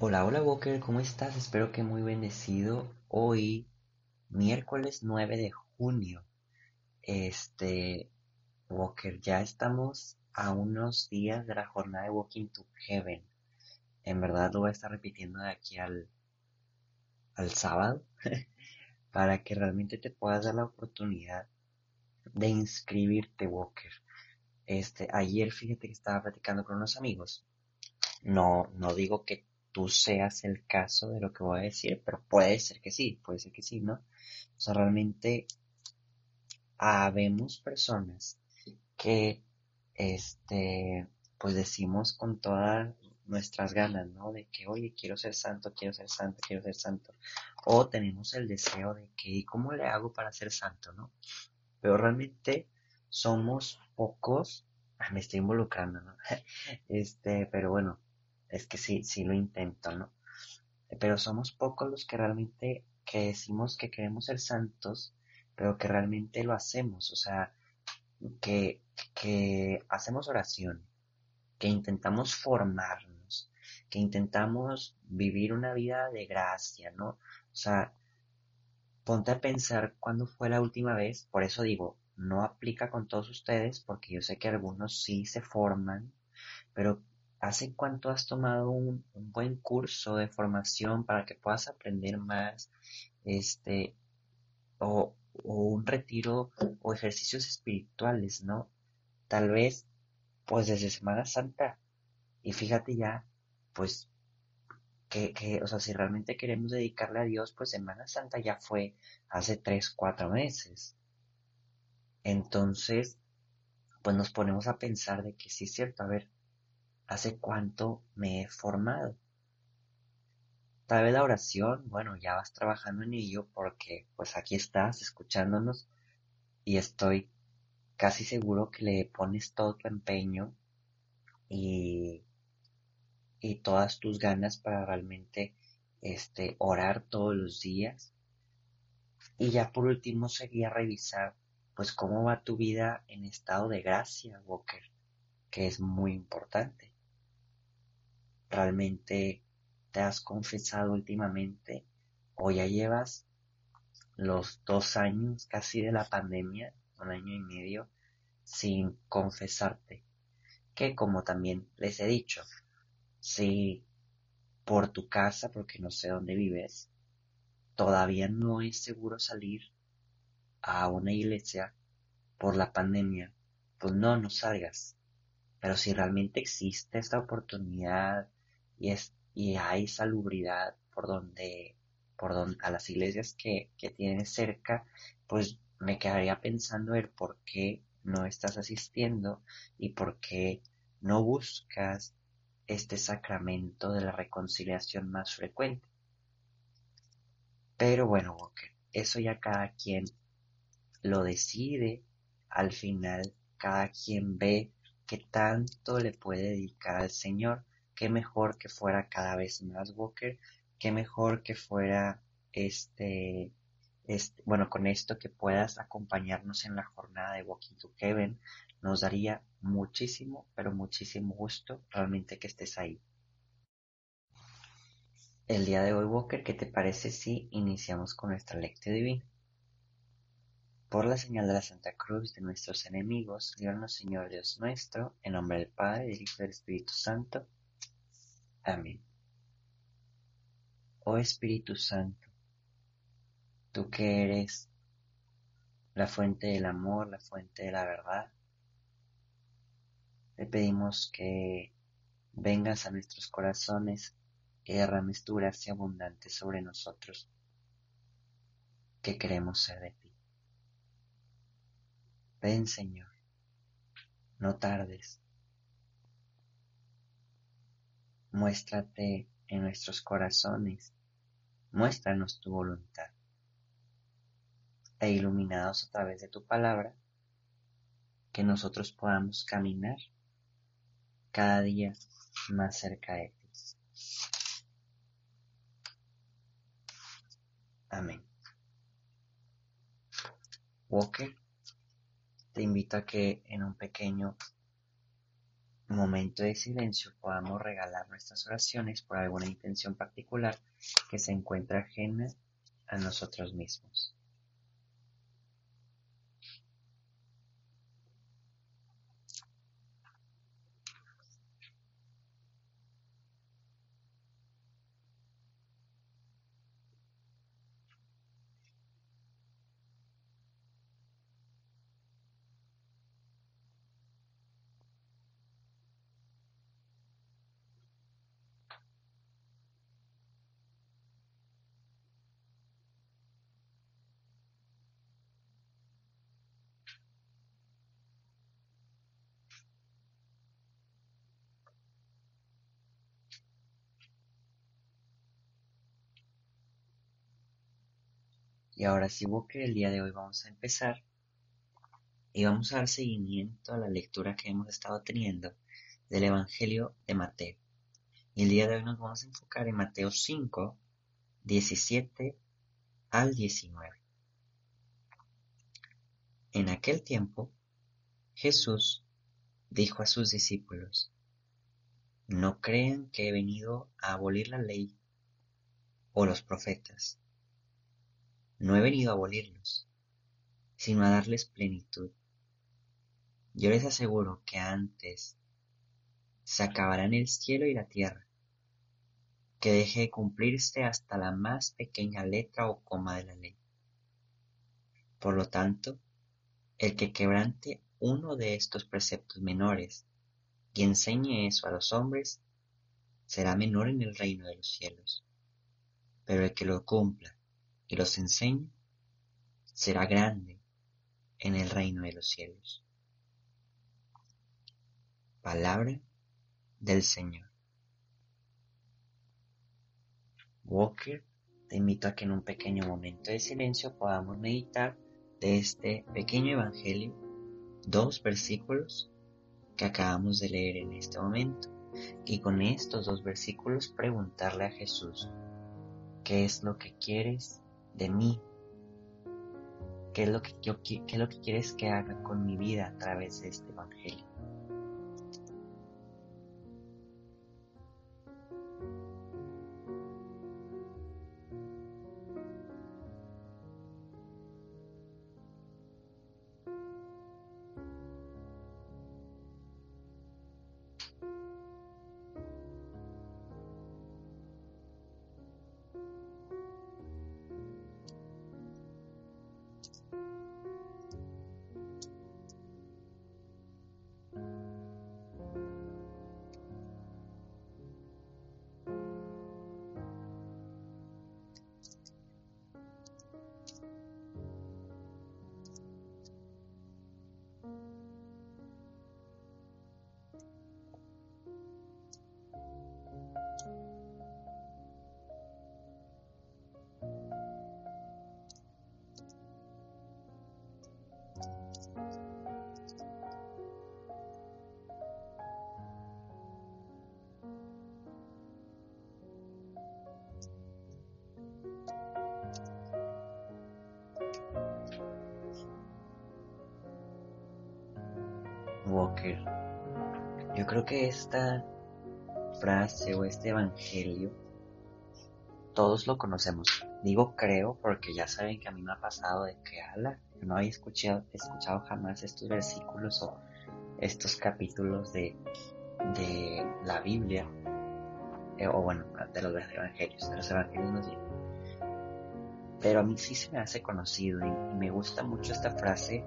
Hola, hola Walker, ¿cómo estás? Espero que muy bendecido. Hoy, miércoles 9 de junio, este, Walker, ya estamos a unos días de la jornada de Walking to Heaven. En verdad lo voy a estar repitiendo de aquí al, al sábado para que realmente te puedas dar la oportunidad de inscribirte, Walker. Este, ayer fíjate que estaba platicando con unos amigos. No, no digo que tú seas el caso de lo que voy a decir, pero puede ser que sí, puede ser que sí, ¿no? O sea, realmente habemos personas que, este, pues decimos con todas nuestras ganas, ¿no? De que, oye, quiero ser santo, quiero ser santo, quiero ser santo. O tenemos el deseo de que, ¿y cómo le hago para ser santo, no? Pero realmente somos pocos, ah, me estoy involucrando, ¿no? Este, pero bueno, es que sí, sí lo intento, ¿no? Pero somos pocos los que realmente que decimos que queremos ser santos, pero que realmente lo hacemos, o sea, que, que hacemos oración, que intentamos formarnos, que intentamos vivir una vida de gracia, ¿no? O sea, ponte a pensar cuándo fue la última vez, por eso digo, no aplica con todos ustedes, porque yo sé que algunos sí se forman, pero ¿Hace cuánto has tomado un, buen curso de formación para que puedas aprender más? Este, o, un retiro o ejercicios espirituales, ¿no? Tal vez, pues desde Semana Santa. Y fíjate ya, pues, que, que, o sea, si realmente queremos dedicarle a Dios, pues Semana Santa ya fue hace tres, cuatro meses. Entonces, pues nos ponemos a pensar de que sí es cierto, a ver, ¿Hace cuánto me he formado? Tal vez la oración, bueno, ya vas trabajando en ello porque pues aquí estás escuchándonos y estoy casi seguro que le pones todo tu empeño y, y todas tus ganas para realmente este, orar todos los días. Y ya por último sería revisar pues cómo va tu vida en estado de gracia, Walker, que es muy importante realmente te has confesado últimamente o ya llevas los dos años casi de la pandemia, un año y medio, sin confesarte. Que como también les he dicho, si por tu casa, porque no sé dónde vives, todavía no es seguro salir a una iglesia por la pandemia, pues no, no salgas. Pero si realmente existe esta oportunidad y, es, y hay salubridad por donde, por donde, a las iglesias que, que tienes cerca, pues me quedaría pensando el por qué no estás asistiendo y por qué no buscas este sacramento de la reconciliación más frecuente. Pero bueno, eso ya cada quien lo decide. Al final, cada quien ve qué tanto le puede dedicar al Señor qué mejor que fuera cada vez más Walker, qué mejor que fuera este, este, bueno, con esto que puedas acompañarnos en la jornada de Walking to Heaven, nos daría muchísimo, pero muchísimo gusto realmente que estés ahí. El día de hoy, Walker, ¿qué te parece si iniciamos con nuestra lectura divina? Por la señal de la Santa Cruz de nuestros enemigos, líbranos Señor Dios nuestro, en nombre del Padre, del Hijo y del Espíritu Santo. Amén. Oh Espíritu Santo, tú que eres la fuente del amor, la fuente de la verdad, te pedimos que vengas a nuestros corazones y derrames tu gracia abundante sobre nosotros, que queremos ser de ti. Ven, Señor, no tardes Muéstrate en nuestros corazones, muéstranos tu voluntad. E iluminados a través de tu palabra, que nosotros podamos caminar cada día más cerca de ti. Amén. Walker, te invito a que en un pequeño momento de silencio podamos regalar nuestras oraciones por alguna intención particular que se encuentra ajena a nosotros mismos. Y ahora sí, que el día de hoy vamos a empezar y vamos a dar seguimiento a la lectura que hemos estado teniendo del Evangelio de Mateo. Y el día de hoy nos vamos a enfocar en Mateo 5, 17 al 19. En aquel tiempo, Jesús dijo a sus discípulos, no crean que he venido a abolir la ley o los profetas. No he venido a abolirlos, sino a darles plenitud. Yo les aseguro que antes se acabarán el cielo y la tierra, que deje de cumplirse hasta la más pequeña letra o coma de la ley. Por lo tanto, el que quebrante uno de estos preceptos menores y enseñe eso a los hombres, será menor en el reino de los cielos. Pero el que lo cumpla y los enseñe, será grande en el reino de los cielos. Palabra del Señor. Walker, te invito a que en un pequeño momento de silencio podamos meditar de este pequeño evangelio, dos versículos que acabamos de leer en este momento, y con estos dos versículos preguntarle a Jesús, ¿qué es lo que quieres de mí. ¿Qué es lo que yo qué es lo que quieres que haga con mi vida a través de este evangelio? Yo creo que esta frase o este evangelio todos lo conocemos. Digo creo porque ya saben que a mí me ha pasado de que ala, no había escuchado, escuchado jamás estos versículos o estos capítulos de, de la Biblia, eh, o bueno, de los evangelios, de los evangelios nos Pero a mí sí se me hace conocido y me gusta mucho esta frase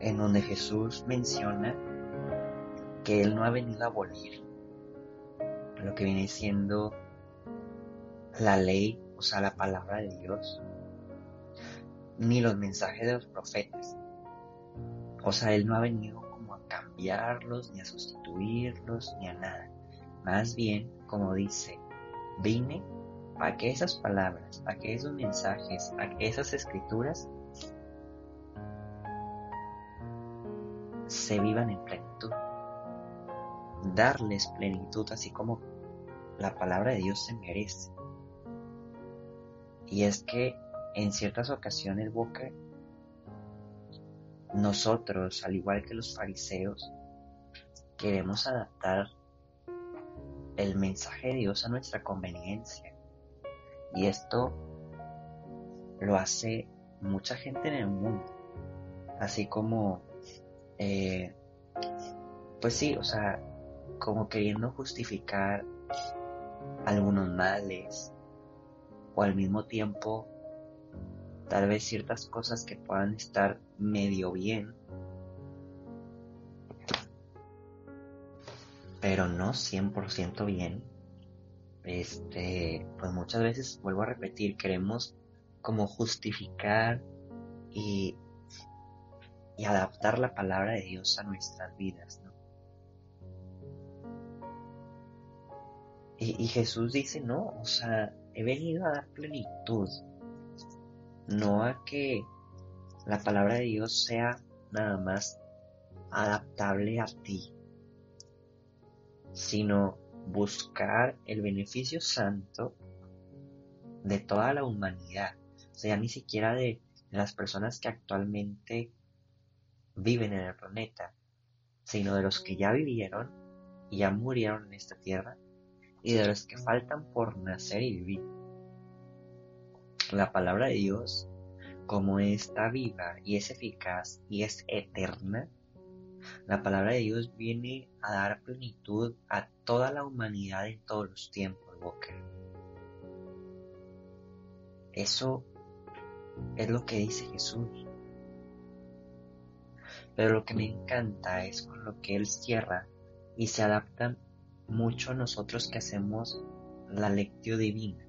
en donde Jesús menciona que Él no ha venido a abolir lo que viene siendo la ley, o sea, la palabra de Dios, ni los mensajes de los profetas. O sea, Él no ha venido como a cambiarlos, ni a sustituirlos, ni a nada. Más bien, como dice, vine para que esas palabras, para que esos mensajes, para que esas escrituras se vivan en plenitud. Darles plenitud así como la palabra de Dios se merece. Y es que en ciertas ocasiones, Boca, nosotros, al igual que los fariseos, queremos adaptar el mensaje de Dios a nuestra conveniencia. Y esto lo hace mucha gente en el mundo. Así como, eh, pues sí, o sea, como queriendo justificar algunos males o al mismo tiempo tal vez ciertas cosas que puedan estar medio bien, pero no 100% bien. Este, pues muchas veces, vuelvo a repetir, queremos como justificar y, y adaptar la palabra de Dios a nuestras vidas, ¿no? Y, Jesús dice, no, o sea, he venido a dar plenitud, no a que la palabra de Dios sea nada más adaptable a ti, sino buscar el beneficio santo de toda la humanidad, o sea, ni siquiera de las personas que actualmente viven en el planeta, sino de los que ya vivieron y ya murieron en esta tierra y de los que faltan por nacer y vivir. La palabra de Dios, como está viva y es eficaz y es eterna, la palabra de Dios viene a dar plenitud a toda la humanidad en todos los tiempos. Eso es lo que dice Jesús. Pero lo que me encanta es con lo que Él cierra y se adapta mucho nosotros que hacemos la lectio divina.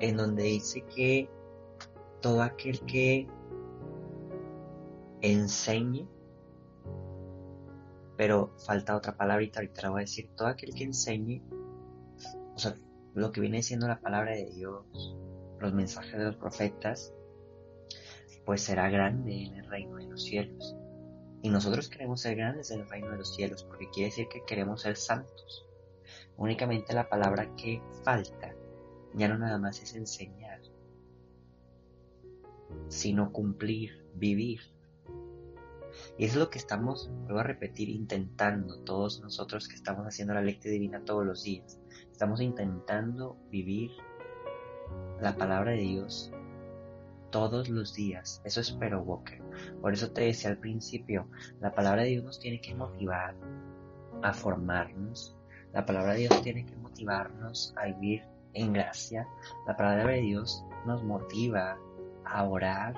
En donde dice que todo aquel que enseñe, pero falta otra palabrita, ahorita la voy a decir, todo aquel que enseñe, o sea, lo que viene siendo la palabra de Dios, los mensajes de los profetas, pues será grande en el reino de los cielos. Y nosotros queremos ser grandes en el reino de los cielos, porque quiere decir que queremos ser santos. Únicamente la palabra que falta ya no nada más es enseñar, sino cumplir, vivir. Y es lo que estamos, vuelvo a repetir, intentando todos nosotros que estamos haciendo la lectura divina todos los días. Estamos intentando vivir la palabra de Dios todos los días. Eso espero, Walker. Por eso te decía al principio, la palabra de Dios nos tiene que motivar a formarnos. La palabra de Dios tiene que motivarnos a vivir en gracia. La palabra de Dios nos motiva a orar,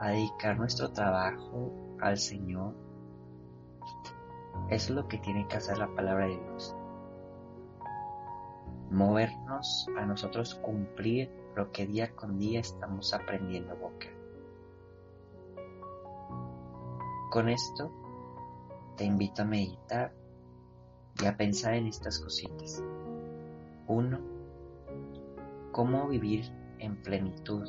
a dedicar nuestro trabajo al Señor. Eso es lo que tiene que hacer la palabra de Dios. Movernos a nosotros cumplir lo que día con día estamos aprendiendo, Boca. Con esto te invito a meditar y a pensar en estas cositas. Uno, cómo vivir en plenitud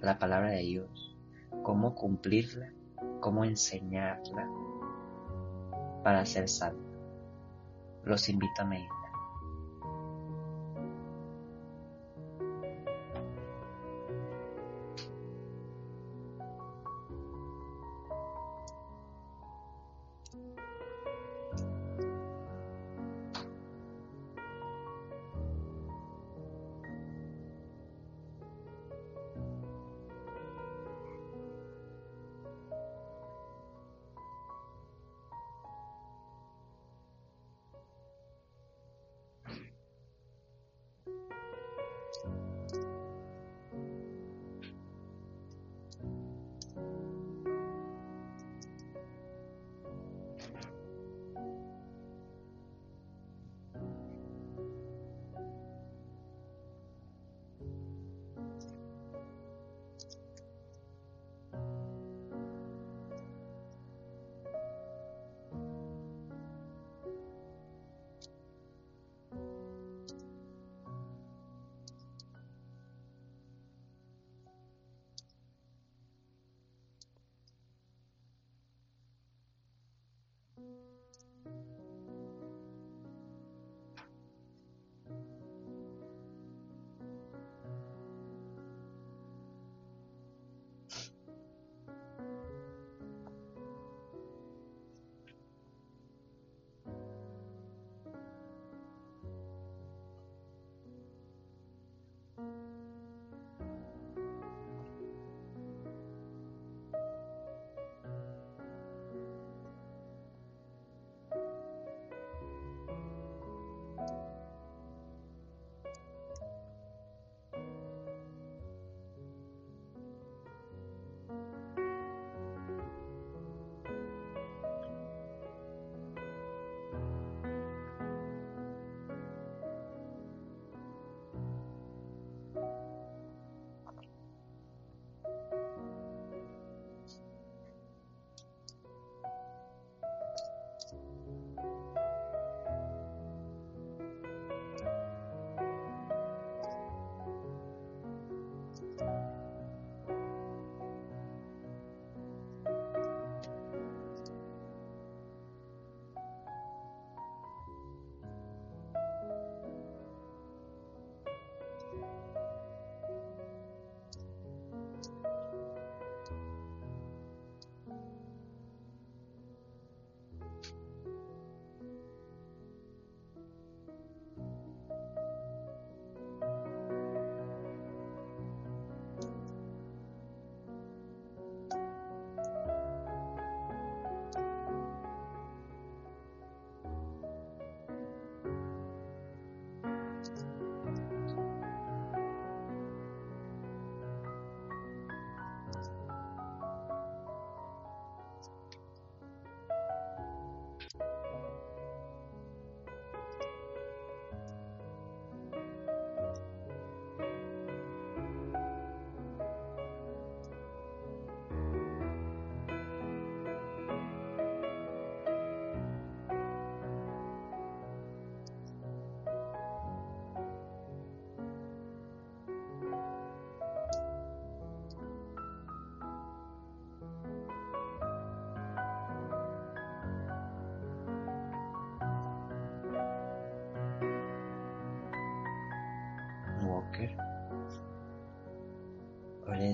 la palabra de Dios, cómo cumplirla cómo enseñarla para ser salvo. Los invito a meditar.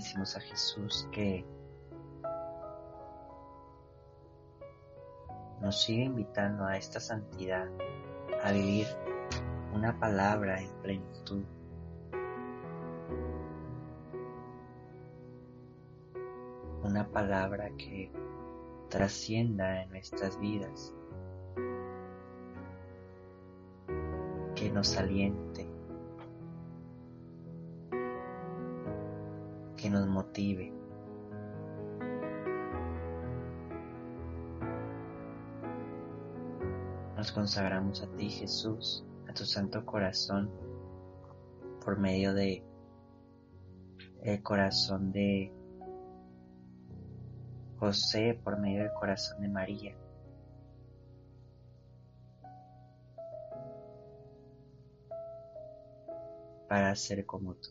Decimos a Jesús que nos sigue invitando a esta santidad, a vivir una palabra en plenitud. Una palabra que trascienda en nuestras vidas, que nos aliente, que nos motive. Nos consagramos a ti, Jesús, a tu santo corazón, por medio de el corazón de José, por medio del corazón de María. para ser como tú.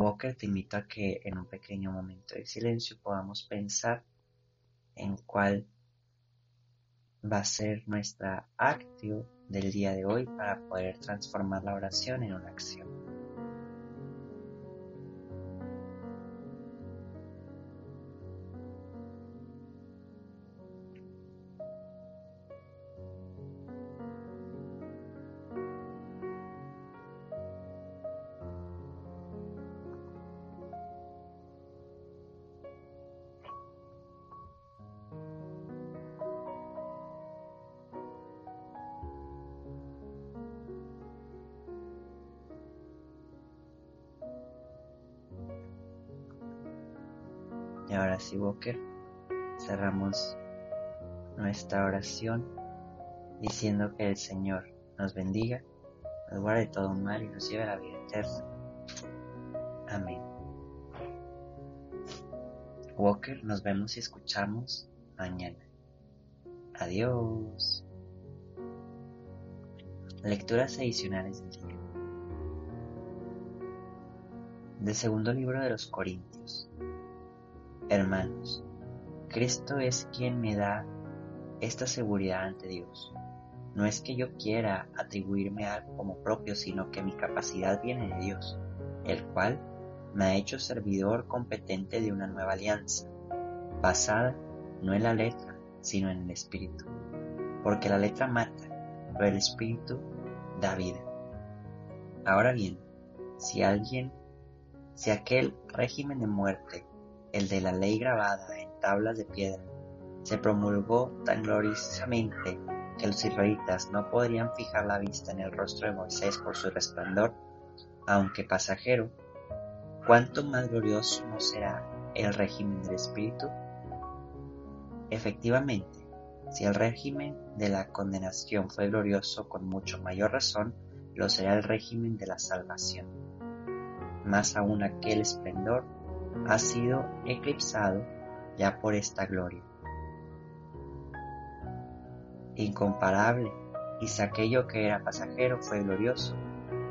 Walker te invito a que en un pequeño momento de silencio podamos pensar en cuál va a ser nuestra actio del día de hoy para poder transformar la oración en una acción. Y ahora sí, Walker, cerramos nuestra oración diciendo que el Señor nos bendiga, nos guarde todo mal y nos lleve a la vida eterna. Amén. Walker, nos vemos y escuchamos mañana. Adiós. Lecturas adicionales del día. Del segundo libro de los Corintios. Hermanos, Cristo es quien me da esta seguridad ante Dios. No es que yo quiera atribuirme algo como propio, sino que mi capacidad viene de Dios, el cual me ha hecho servidor competente de una nueva alianza, basada no en la letra, sino en el Espíritu. Porque la letra mata, pero el Espíritu da vida. Ahora bien, si alguien, si aquel régimen de muerte el de la ley grabada en tablas de piedra, se promulgó tan gloriosamente que los israelitas no podrían fijar la vista en el rostro de Moisés por su resplandor, aunque pasajero, ¿cuánto más glorioso no será el régimen del Espíritu? Efectivamente, si el régimen de la condenación fue glorioso con mucho mayor razón, lo será el régimen de la salvación. Más aún aquel esplendor ha sido eclipsado ya por esta gloria. Incomparable, y si aquello que era pasajero fue glorioso,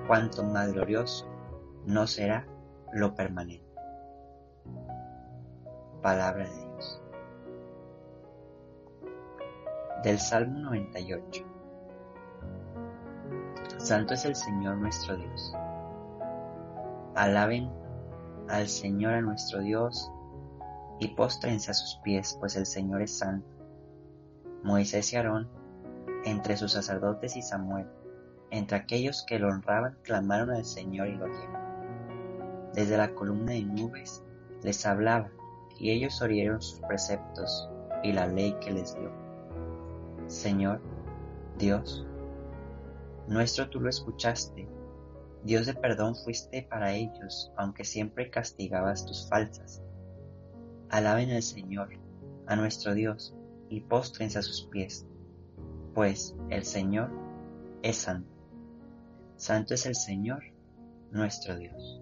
cuanto más glorioso no será lo permanente. Palabra de Dios. Del Salmo 98. Santo es el Señor nuestro Dios. Alaben al Señor a nuestro Dios y postrense a sus pies, pues el Señor es santo. Moisés y Aarón, entre sus sacerdotes y Samuel, entre aquellos que lo honraban, clamaron al Señor y lo oyeron. Desde la columna de nubes les hablaba, y ellos oyeron sus preceptos y la ley que les dio. Señor, Dios, nuestro tú lo escuchaste Dios de perdón fuiste para ellos, aunque siempre castigabas tus faltas. Alaben al Señor, a nuestro Dios, y póstrense a sus pies, pues el Señor es santo. Santo es el Señor, nuestro Dios.